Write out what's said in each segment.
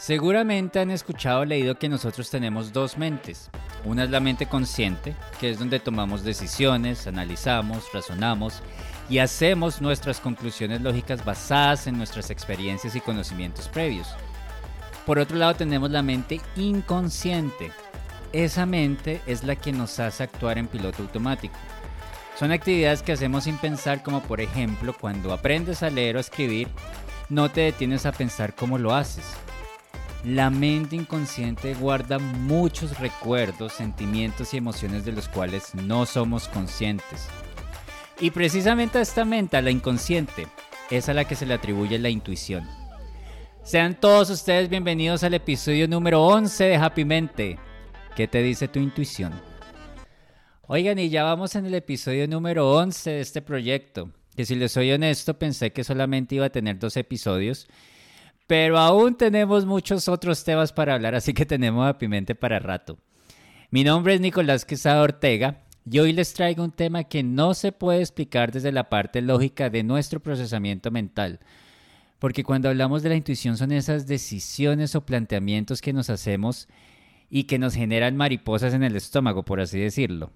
Seguramente han escuchado o leído que nosotros tenemos dos mentes. Una es la mente consciente, que es donde tomamos decisiones, analizamos, razonamos y hacemos nuestras conclusiones lógicas basadas en nuestras experiencias y conocimientos previos. Por otro lado tenemos la mente inconsciente. Esa mente es la que nos hace actuar en piloto automático. Son actividades que hacemos sin pensar como por ejemplo cuando aprendes a leer o escribir, no te detienes a pensar cómo lo haces la mente inconsciente guarda muchos recuerdos, sentimientos y emociones de los cuales no somos conscientes. Y precisamente a esta mente, a la inconsciente, es a la que se le atribuye la intuición. Sean todos ustedes bienvenidos al episodio número 11 de Happy Mente. ¿Qué te dice tu intuición? Oigan, y ya vamos en el episodio número 11 de este proyecto, que si les soy honesto pensé que solamente iba a tener dos episodios pero aún tenemos muchos otros temas para hablar, así que tenemos a Pimente para rato. Mi nombre es Nicolás Quesada Ortega y hoy les traigo un tema que no se puede explicar desde la parte lógica de nuestro procesamiento mental. Porque cuando hablamos de la intuición son esas decisiones o planteamientos que nos hacemos y que nos generan mariposas en el estómago, por así decirlo.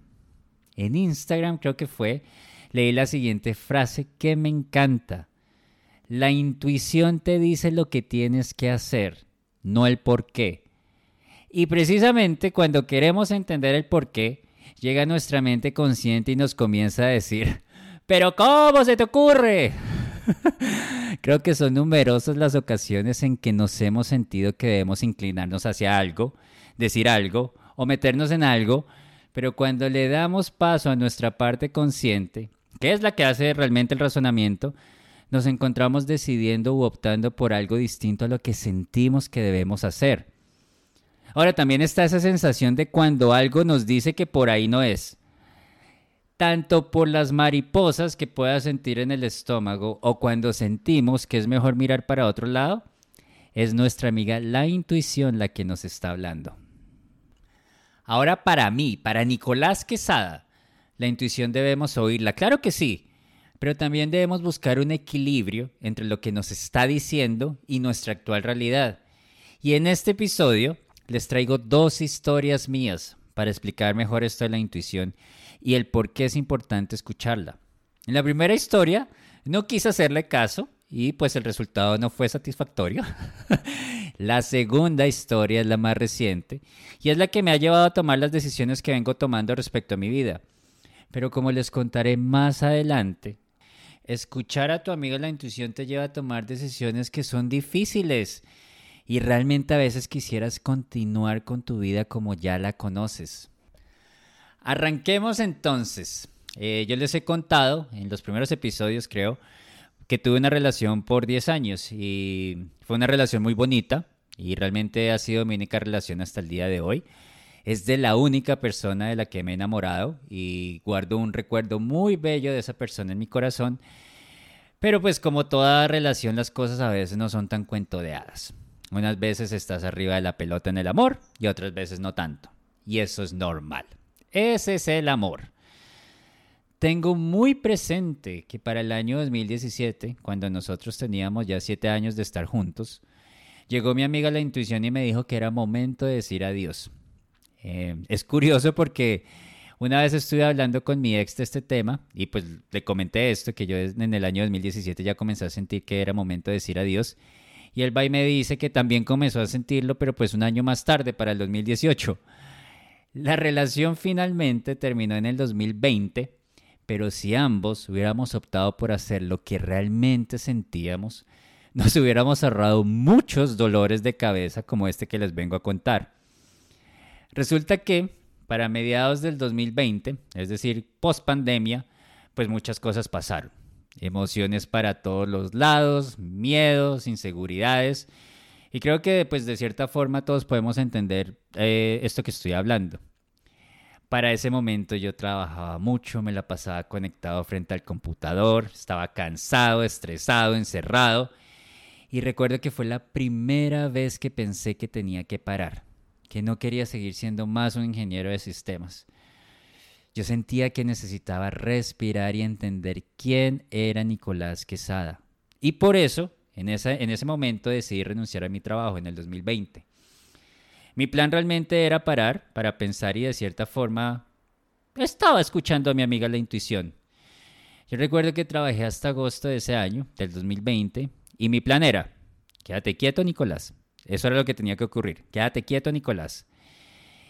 En Instagram creo que fue, leí la siguiente frase que me encanta. La intuición te dice lo que tienes que hacer, no el por qué. Y precisamente cuando queremos entender el por qué, llega nuestra mente consciente y nos comienza a decir, pero ¿cómo se te ocurre? Creo que son numerosas las ocasiones en que nos hemos sentido que debemos inclinarnos hacia algo, decir algo o meternos en algo, pero cuando le damos paso a nuestra parte consciente, que es la que hace realmente el razonamiento, nos encontramos decidiendo u optando por algo distinto a lo que sentimos que debemos hacer. Ahora también está esa sensación de cuando algo nos dice que por ahí no es. Tanto por las mariposas que pueda sentir en el estómago o cuando sentimos que es mejor mirar para otro lado, es nuestra amiga la intuición la que nos está hablando. Ahora para mí, para Nicolás Quesada, la intuición debemos oírla. Claro que sí, pero también debemos buscar un equilibrio entre lo que nos está diciendo y nuestra actual realidad. Y en este episodio les traigo dos historias mías para explicar mejor esto de la intuición y el por qué es importante escucharla. En la primera historia no quise hacerle caso y pues el resultado no fue satisfactorio. la segunda historia es la más reciente y es la que me ha llevado a tomar las decisiones que vengo tomando respecto a mi vida. Pero como les contaré más adelante, Escuchar a tu amigo la intuición te lleva a tomar decisiones que son difíciles y realmente a veces quisieras continuar con tu vida como ya la conoces. Arranquemos entonces. Eh, yo les he contado en los primeros episodios, creo, que tuve una relación por 10 años y fue una relación muy bonita y realmente ha sido mi única relación hasta el día de hoy es de la única persona de la que me he enamorado y guardo un recuerdo muy bello de esa persona en mi corazón. Pero pues como toda relación las cosas a veces no son tan cuento de hadas. Unas veces estás arriba de la pelota en el amor y otras veces no tanto. Y eso es normal. Ese es el amor. Tengo muy presente que para el año 2017, cuando nosotros teníamos ya siete años de estar juntos, llegó mi amiga la intuición y me dijo que era momento de decir adiós. Eh, es curioso porque una vez estuve hablando con mi ex de este tema y pues le comenté esto, que yo en el año 2017 ya comencé a sentir que era momento de decir adiós. Y él va y me dice que también comenzó a sentirlo, pero pues un año más tarde, para el 2018. La relación finalmente terminó en el 2020, pero si ambos hubiéramos optado por hacer lo que realmente sentíamos, nos hubiéramos ahorrado muchos dolores de cabeza como este que les vengo a contar. Resulta que para mediados del 2020, es decir, post pandemia, pues muchas cosas pasaron. Emociones para todos los lados, miedos, inseguridades. Y creo que pues de cierta forma todos podemos entender eh, esto que estoy hablando. Para ese momento yo trabajaba mucho, me la pasaba conectado frente al computador, estaba cansado, estresado, encerrado. Y recuerdo que fue la primera vez que pensé que tenía que parar que no quería seguir siendo más un ingeniero de sistemas. Yo sentía que necesitaba respirar y entender quién era Nicolás Quesada. Y por eso, en, en ese momento decidí renunciar a mi trabajo en el 2020. Mi plan realmente era parar para pensar y de cierta forma estaba escuchando a mi amiga la intuición. Yo recuerdo que trabajé hasta agosto de ese año, del 2020, y mi plan era, quédate quieto Nicolás. Eso era lo que tenía que ocurrir, quédate quieto Nicolás.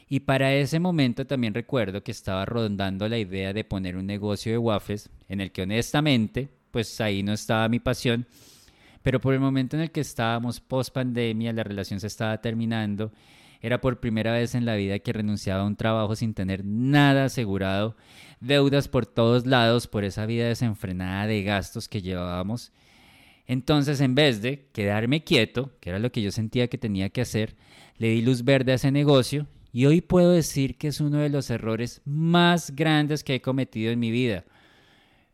Y para ese momento también recuerdo que estaba rondando la idea de poner un negocio de waffles en el que honestamente, pues ahí no estaba mi pasión, pero por el momento en el que estábamos post pandemia, la relación se estaba terminando era por primera vez en la vida que renunciaba a un trabajo sin tener nada asegurado, deudas por todos lados por esa vida desenfrenada de gastos que llevábamos. Entonces, en vez de quedarme quieto, que era lo que yo sentía que tenía que hacer, le di luz verde a ese negocio y hoy puedo decir que es uno de los errores más grandes que he cometido en mi vida.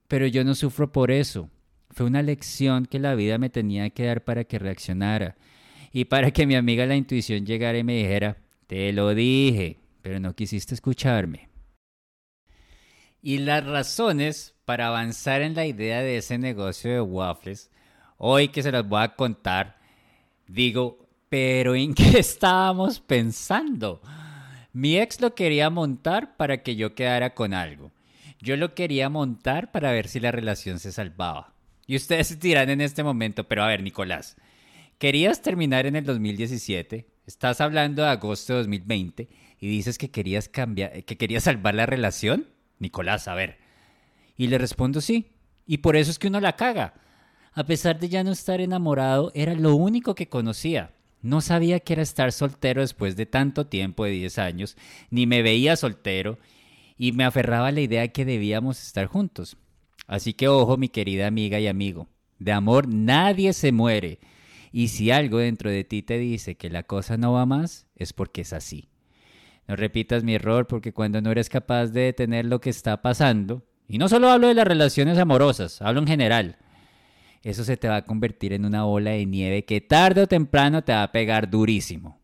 Pero yo no sufro por eso. Fue una lección que la vida me tenía que dar para que reaccionara y para que mi amiga la intuición llegara y me dijera, te lo dije, pero no quisiste escucharme. Y las razones para avanzar en la idea de ese negocio de waffles, hoy que se las voy a contar, digo, pero ¿en qué estábamos pensando? Mi ex lo quería montar para que yo quedara con algo. Yo lo quería montar para ver si la relación se salvaba. Y ustedes dirán en este momento, pero a ver, Nicolás, Querías terminar en el 2017, estás hablando de agosto de 2020 y dices que querías cambiar, que querías salvar la relación. Nicolás, a ver. Y le respondo sí. Y por eso es que uno la caga. A pesar de ya no estar enamorado, era lo único que conocía. No sabía que era estar soltero después de tanto tiempo de 10 años, ni me veía soltero, y me aferraba a la idea que debíamos estar juntos. Así que ojo, mi querida amiga y amigo, de amor nadie se muere. Y si algo dentro de ti te dice que la cosa no va más, es porque es así. No repitas mi error porque cuando no eres capaz de detener lo que está pasando, y no solo hablo de las relaciones amorosas, hablo en general, eso se te va a convertir en una bola de nieve que tarde o temprano te va a pegar durísimo.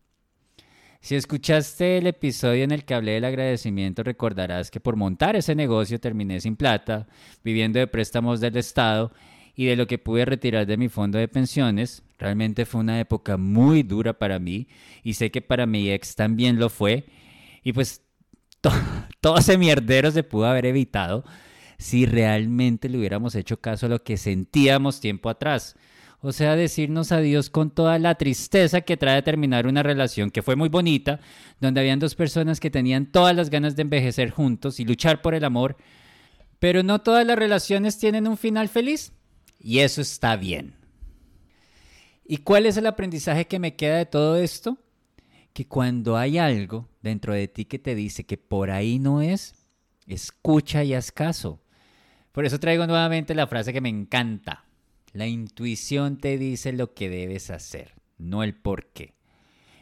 Si escuchaste el episodio en el que hablé del agradecimiento, recordarás que por montar ese negocio terminé sin plata, viviendo de préstamos del Estado y de lo que pude retirar de mi fondo de pensiones. Realmente fue una época muy dura para mí y sé que para mi ex también lo fue. Y pues todo ese mierdero se pudo haber evitado si realmente le hubiéramos hecho caso a lo que sentíamos tiempo atrás. O sea, decirnos adiós con toda la tristeza que trae terminar una relación que fue muy bonita, donde habían dos personas que tenían todas las ganas de envejecer juntos y luchar por el amor, pero no todas las relaciones tienen un final feliz. Y eso está bien. ¿Y cuál es el aprendizaje que me queda de todo esto? Que cuando hay algo dentro de ti que te dice que por ahí no es, escucha y haz caso. Por eso traigo nuevamente la frase que me encanta. La intuición te dice lo que debes hacer, no el por qué.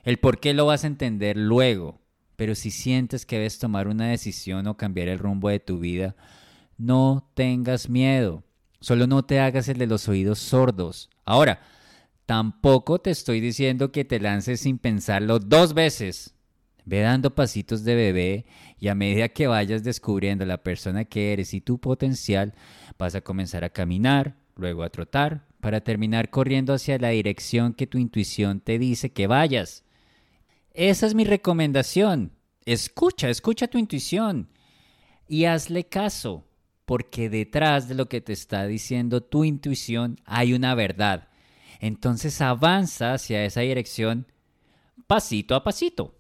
El por qué lo vas a entender luego, pero si sientes que debes tomar una decisión o cambiar el rumbo de tu vida, no tengas miedo. Solo no te hagas el de los oídos sordos. Ahora, tampoco te estoy diciendo que te lances sin pensarlo dos veces. Ve dando pasitos de bebé y a medida que vayas descubriendo la persona que eres y tu potencial, vas a comenzar a caminar, luego a trotar, para terminar corriendo hacia la dirección que tu intuición te dice que vayas. Esa es mi recomendación. Escucha, escucha tu intuición y hazle caso porque detrás de lo que te está diciendo tu intuición hay una verdad. Entonces avanza hacia esa dirección pasito a pasito.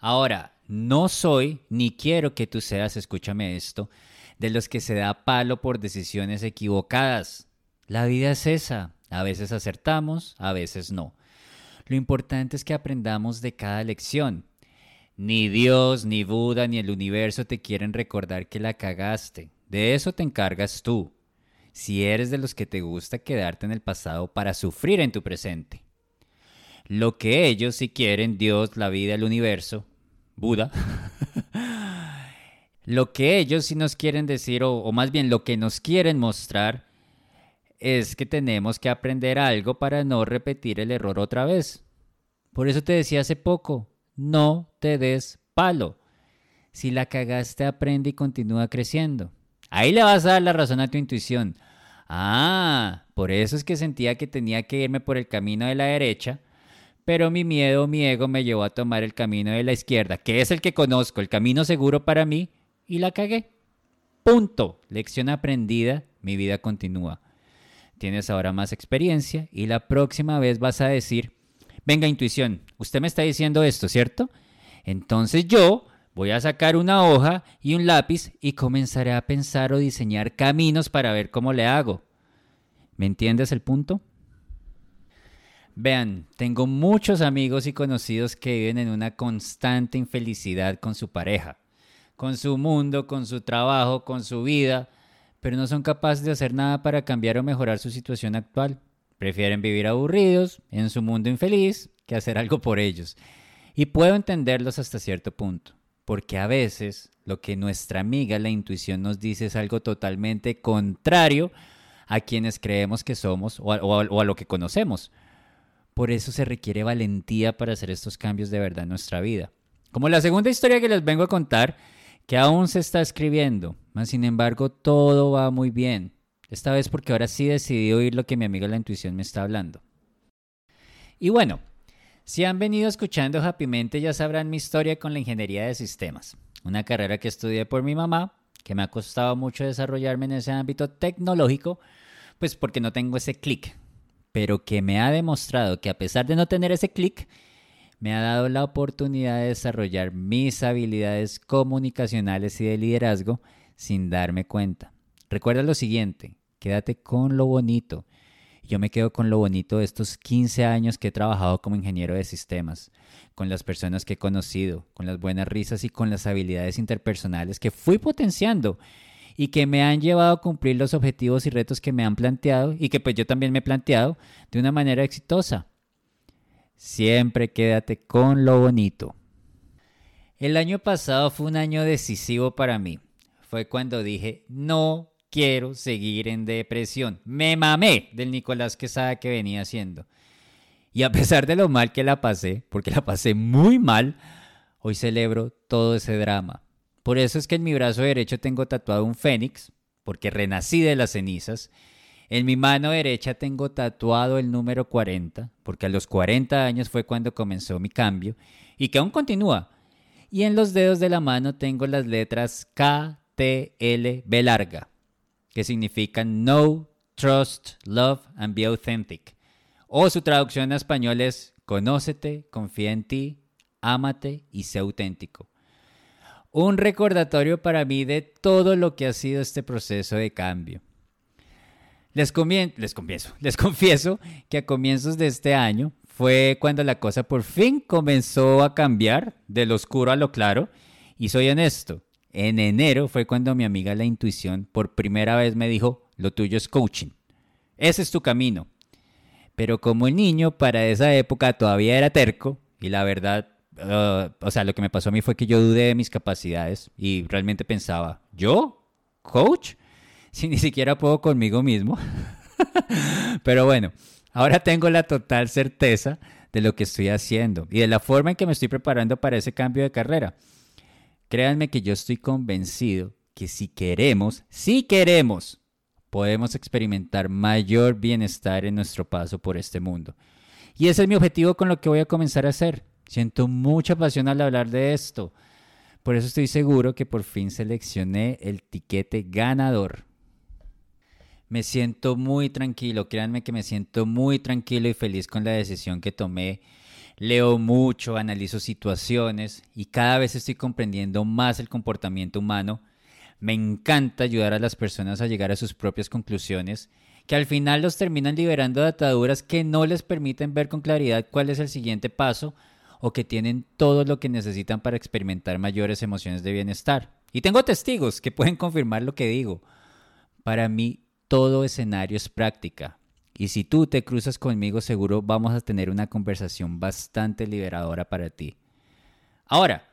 Ahora, no soy ni quiero que tú seas, escúchame esto, de los que se da palo por decisiones equivocadas. La vida es esa. A veces acertamos, a veces no. Lo importante es que aprendamos de cada lección. Ni Dios, ni Buda, ni el universo te quieren recordar que la cagaste. De eso te encargas tú. Si eres de los que te gusta quedarte en el pasado para sufrir en tu presente. Lo que ellos si quieren, Dios, la vida, el universo, Buda, lo que ellos sí nos quieren decir, o, o más bien lo que nos quieren mostrar, es que tenemos que aprender algo para no repetir el error otra vez. Por eso te decía hace poco, no te des palo. Si la cagaste, aprende y continúa creciendo. Ahí le vas a dar la razón a tu intuición. Ah, por eso es que sentía que tenía que irme por el camino de la derecha, pero mi miedo, mi ego me llevó a tomar el camino de la izquierda, que es el que conozco, el camino seguro para mí, y la cagué. Punto. Lección aprendida, mi vida continúa. Tienes ahora más experiencia y la próxima vez vas a decir, venga intuición, usted me está diciendo esto, ¿cierto? Entonces yo Voy a sacar una hoja y un lápiz y comenzaré a pensar o diseñar caminos para ver cómo le hago. ¿Me entiendes el punto? Vean, tengo muchos amigos y conocidos que viven en una constante infelicidad con su pareja, con su mundo, con su trabajo, con su vida, pero no son capaces de hacer nada para cambiar o mejorar su situación actual. Prefieren vivir aburridos en su mundo infeliz que hacer algo por ellos. Y puedo entenderlos hasta cierto punto porque a veces lo que nuestra amiga la intuición nos dice es algo totalmente contrario a quienes creemos que somos o a, lo que conocemos. Por eso se requiere valentía para hacer estos cambios de verdad en nuestra vida. Como la segunda historia que les vengo a contar, que aún se está escribiendo, mas sin embargo todo va muy bien. Esta vez porque ahora sí decidí oír lo que mi amiga la intuición me está hablando. Y bueno, si han venido escuchando Happymente ya sabrán mi historia con la ingeniería de sistemas, una carrera que estudié por mi mamá, que me ha costado mucho desarrollarme en ese ámbito tecnológico, pues porque no tengo ese clic, pero que me ha demostrado que a pesar de no tener ese clic, me ha dado la oportunidad de desarrollar mis habilidades comunicacionales y de liderazgo sin darme cuenta. Recuerda lo siguiente, quédate con lo bonito yo me quedo con lo bonito de estos 15 años que he trabajado como ingeniero de sistemas, con las personas que he conocido, con las buenas risas y con las habilidades interpersonales que fui potenciando y que me han llevado a cumplir los objetivos y retos que me han planteado y que pues yo también me he planteado de una manera exitosa. Siempre quédate con lo bonito. El año pasado fue un año decisivo para mí. Fue cuando dije, no quiero seguir en depresión. Me mamé del Nicolás Quesada que venía haciendo. Y a pesar de lo mal que la pasé, porque la pasé muy mal, hoy celebro todo ese drama. Por eso es que en mi brazo derecho tengo tatuado un fénix, porque renací de las cenizas. En mi mano derecha tengo tatuado el número 40, porque a los 40 años fue cuando comenzó mi cambio, y que aún continúa. Y en los dedos de la mano tengo las letras K, T, L, B larga, que significan Know, Trust, Love and Be Authentic. O su traducción a español es Conócete, confía en ti, ámate y sé auténtico. Un recordatorio para mí de todo lo que ha sido este proceso de cambio. Les, les, confieso, les confieso que a comienzos de este año fue cuando la cosa por fin comenzó a cambiar de lo oscuro a lo claro. Y soy honesto, en enero fue cuando mi amiga la intuición por primera vez me dijo, lo tuyo es coaching. Ese es tu camino. Pero como el niño para esa época todavía era terco y la verdad, uh, o sea, lo que me pasó a mí fue que yo dudé de mis capacidades y realmente pensaba, ¿yo? ¿Coach? Si ni siquiera puedo conmigo mismo. Pero bueno, ahora tengo la total certeza de lo que estoy haciendo y de la forma en que me estoy preparando para ese cambio de carrera. Créanme que yo estoy convencido que si queremos, si queremos, podemos experimentar mayor bienestar en nuestro paso por este mundo. Y ese es mi objetivo con lo que voy a comenzar a hacer. Siento mucha pasión al hablar de esto. Por eso estoy seguro que por fin seleccioné el tiquete ganador. Me siento muy tranquilo, créanme que me siento muy tranquilo y feliz con la decisión que tomé Leo mucho, analizo situaciones y cada vez estoy comprendiendo más el comportamiento humano. Me encanta ayudar a las personas a llegar a sus propias conclusiones, que al final los terminan liberando de ataduras que no les permiten ver con claridad cuál es el siguiente paso o que tienen todo lo que necesitan para experimentar mayores emociones de bienestar. Y tengo testigos que pueden confirmar lo que digo. Para mí, todo escenario es práctica. Y si tú te cruzas conmigo, seguro vamos a tener una conversación bastante liberadora para ti. Ahora,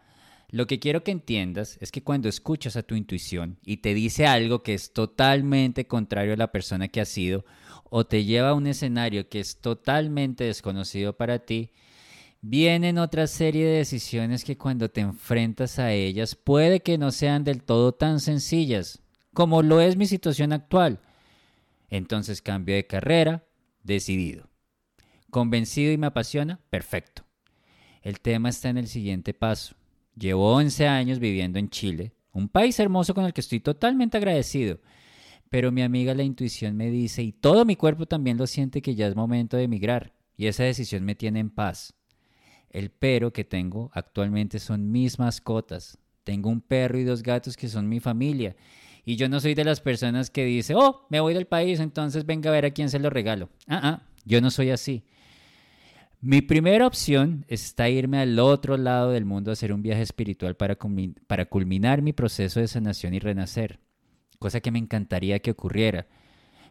lo que quiero que entiendas es que cuando escuchas a tu intuición y te dice algo que es totalmente contrario a la persona que has sido, o te lleva a un escenario que es totalmente desconocido para ti, vienen otra serie de decisiones que cuando te enfrentas a ellas puede que no sean del todo tan sencillas, como lo es mi situación actual. Entonces cambio de carrera, decidido. Convencido y me apasiona, perfecto. El tema está en el siguiente paso. Llevo 11 años viviendo en Chile, un país hermoso con el que estoy totalmente agradecido. Pero mi amiga la intuición me dice, y todo mi cuerpo también lo siente, que ya es momento de emigrar, y esa decisión me tiene en paz. El pero que tengo actualmente son mis mascotas. Tengo un perro y dos gatos que son mi familia. Y yo no soy de las personas que dice, oh, me voy del país, entonces venga a ver a quién se lo regalo. Ah, ah, yo no soy así. Mi primera opción está irme al otro lado del mundo a hacer un viaje espiritual para culminar mi proceso de sanación y renacer, cosa que me encantaría que ocurriera,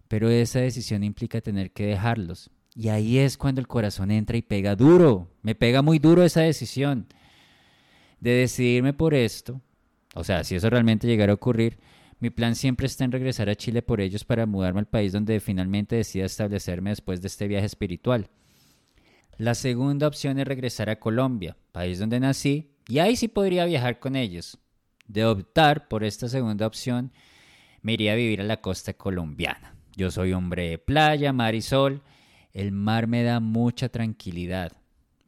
pero esa decisión implica tener que dejarlos. Y ahí es cuando el corazón entra y pega duro, me pega muy duro esa decisión de decidirme por esto. O sea, si eso realmente llegara a ocurrir, mi plan siempre está en regresar a Chile por ellos para mudarme al país donde finalmente decida establecerme después de este viaje espiritual. La segunda opción es regresar a Colombia, país donde nací, y ahí sí podría viajar con ellos. De optar por esta segunda opción, me iría a vivir a la costa colombiana. Yo soy hombre de playa, mar y sol. El mar me da mucha tranquilidad.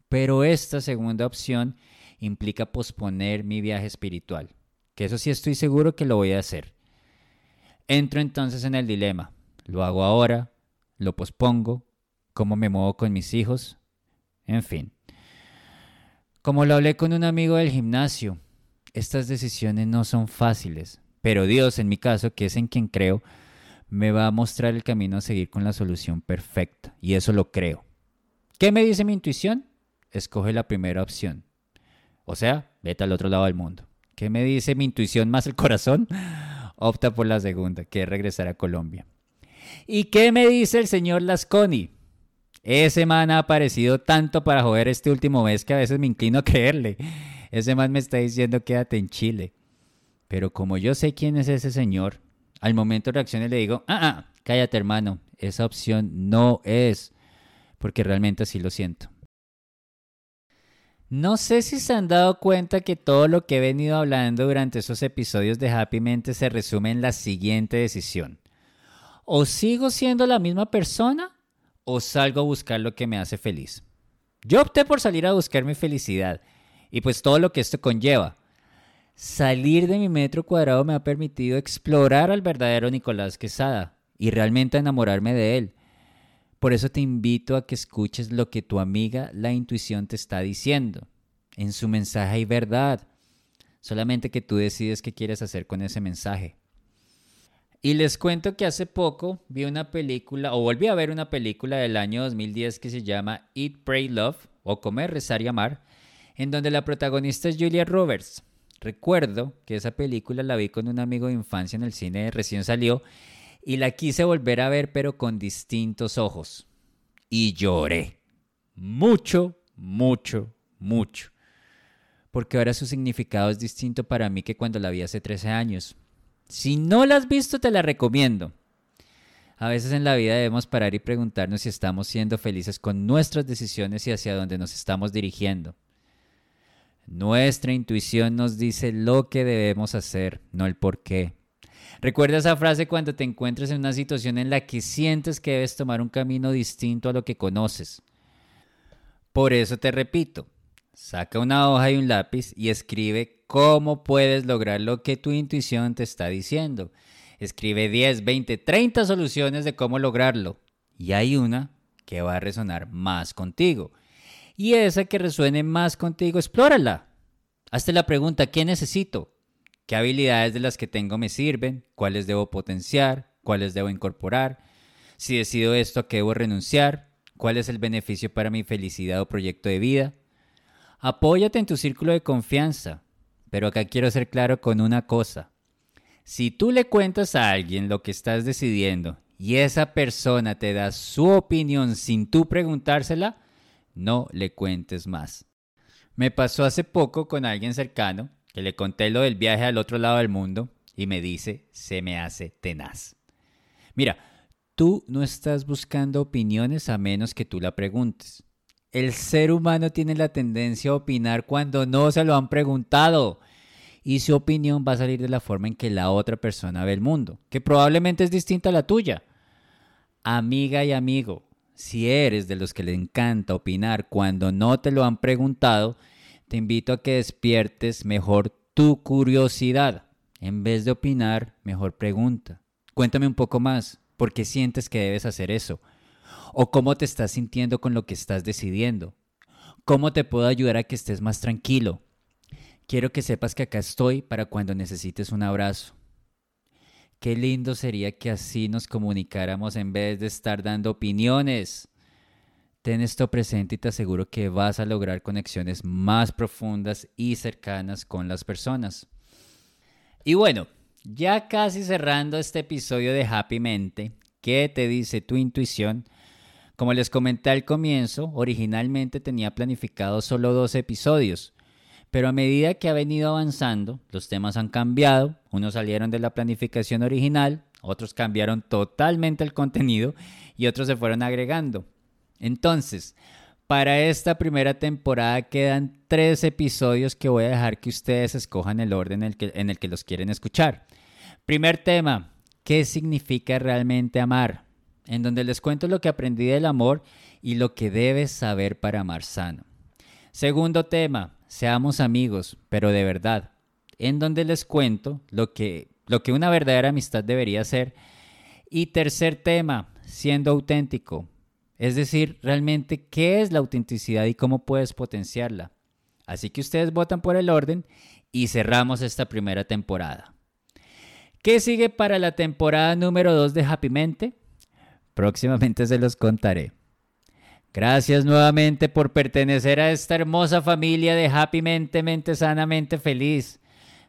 Pero esta segunda opción implica posponer mi viaje espiritual, que eso sí estoy seguro que lo voy a hacer. Entro entonces en el dilema. ¿Lo hago ahora? ¿Lo pospongo? ¿Cómo me muevo con mis hijos? En fin. Como lo hablé con un amigo del gimnasio, estas decisiones no son fáciles, pero Dios, en mi caso, que es en quien creo, me va a mostrar el camino a seguir con la solución perfecta, y eso lo creo. ¿Qué me dice mi intuición? Escoge la primera opción. O sea, vete al otro lado del mundo. ¿Qué me dice mi intuición más el corazón? opta por la segunda, que es regresar a Colombia. ¿Y qué me dice el señor Lasconi? Ese man ha aparecido tanto para joder este último mes que a veces me inclino a creerle. Ese man me está diciendo quédate en Chile. Pero como yo sé quién es ese señor, al momento reacciono y le digo, ah, ah, cállate hermano, esa opción no es, porque realmente así lo siento. No sé si se han dado cuenta que todo lo que he venido hablando durante esos episodios de Happy Mente se resume en la siguiente decisión. O sigo siendo la misma persona o salgo a buscar lo que me hace feliz. Yo opté por salir a buscar mi felicidad y pues todo lo que esto conlleva. Salir de mi metro cuadrado me ha permitido explorar al verdadero Nicolás Quesada y realmente enamorarme de él. Por eso te invito a que escuches lo que tu amiga la intuición te está diciendo. En su mensaje hay verdad. Solamente que tú decides qué quieres hacer con ese mensaje. Y les cuento que hace poco vi una película, o volví a ver una película del año 2010 que se llama Eat, Pray, Love, o Comer, Rezar y Amar, en donde la protagonista es Julia Roberts. Recuerdo que esa película la vi con un amigo de infancia en el cine, recién salió, y la quise volver a ver pero con distintos ojos. Y lloré. Mucho, mucho, mucho. Porque ahora su significado es distinto para mí que cuando la vi hace 13 años. Si no la has visto, te la recomiendo. A veces en la vida debemos parar y preguntarnos si estamos siendo felices con nuestras decisiones y hacia dónde nos estamos dirigiendo. Nuestra intuición nos dice lo que debemos hacer, no el por qué. Recuerda esa frase cuando te encuentres en una situación en la que sientes que debes tomar un camino distinto a lo que conoces. Por eso te repito, saca una hoja y un lápiz y escribe cómo puedes lograr lo que tu intuición te está diciendo. Escribe 10, 20, 30 soluciones de cómo lograrlo. Y hay una que va a resonar más contigo. Y esa que resuene más contigo, explórala. Hazte la pregunta, ¿qué necesito? ¿Qué habilidades de las que tengo me sirven? ¿Cuáles debo potenciar? ¿Cuáles debo incorporar? Si decido esto, ¿a qué debo renunciar? ¿Cuál es el beneficio para mi felicidad o proyecto de vida? Apóyate en tu círculo de confianza, pero acá quiero ser claro con una cosa. Si tú le cuentas a alguien lo que estás decidiendo y esa persona te da su opinión sin tú preguntársela, no le cuentes más. Me pasó hace poco con alguien cercano que le conté lo del viaje al otro lado del mundo y me dice, se me hace tenaz. Mira, tú no estás buscando opiniones a menos que tú la preguntes. El ser humano tiene la tendencia a opinar cuando no se lo han preguntado. Y su opinión va a salir de la forma en que la otra persona ve el mundo, que probablemente es distinta a la tuya. Amiga y amigo, si eres de los que le encanta opinar cuando no te lo han preguntado, te invito a que despiertes mejor tu curiosidad. En vez de opinar, mejor pregunta. Cuéntame un poco más, ¿por qué sientes que debes hacer eso? ¿O cómo te estás sintiendo con lo que estás decidiendo? ¿Cómo te puedo ayudar a que estés más tranquilo? Quiero que sepas que acá estoy para cuando necesites un abrazo. Qué lindo sería que así nos comunicáramos en vez de estar dando opiniones. Ten esto presente y te aseguro que vas a lograr conexiones más profundas y cercanas con las personas. Y bueno, ya casi cerrando este episodio de Happy Mente, ¿qué te dice tu intuición? Como les comenté al comienzo, originalmente tenía planificado solo dos episodios, pero a medida que ha venido avanzando, los temas han cambiado, unos salieron de la planificación original, otros cambiaron totalmente el contenido y otros se fueron agregando. Entonces, para esta primera temporada quedan tres episodios que voy a dejar que ustedes escojan el orden en el que, en el que los quieren escuchar. Primer tema, ¿qué significa realmente amar? En donde les cuento lo que aprendí del amor y lo que debes saber para amar sano. Segundo tema, seamos amigos, pero de verdad, en donde les cuento lo que, lo que una verdadera amistad debería ser. Y tercer tema, siendo auténtico, es decir, realmente qué es la autenticidad y cómo puedes potenciarla. Así que ustedes votan por el orden y cerramos esta primera temporada. ¿Qué sigue para la temporada número 2 de Happy Mente? Próximamente se los contaré. Gracias nuevamente por pertenecer a esta hermosa familia de Happy Mente, Mente Sanamente Feliz.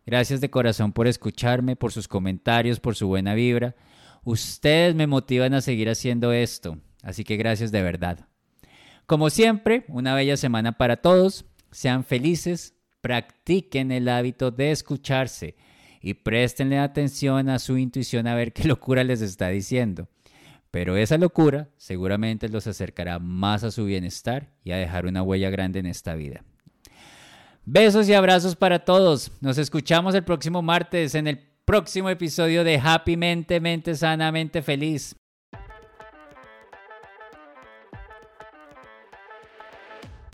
Gracias de corazón por escucharme, por sus comentarios, por su buena vibra. Ustedes me motivan a seguir haciendo esto, así que gracias de verdad. Como siempre, una bella semana para todos. Sean felices, practiquen el hábito de escucharse y préstenle atención a su intuición a ver qué locura les está diciendo. Pero esa locura seguramente los acercará más a su bienestar y a dejar una huella grande en esta vida. Besos y abrazos para todos. Nos escuchamos el próximo martes en el próximo episodio de Happy Mente, Mente Sanamente Feliz.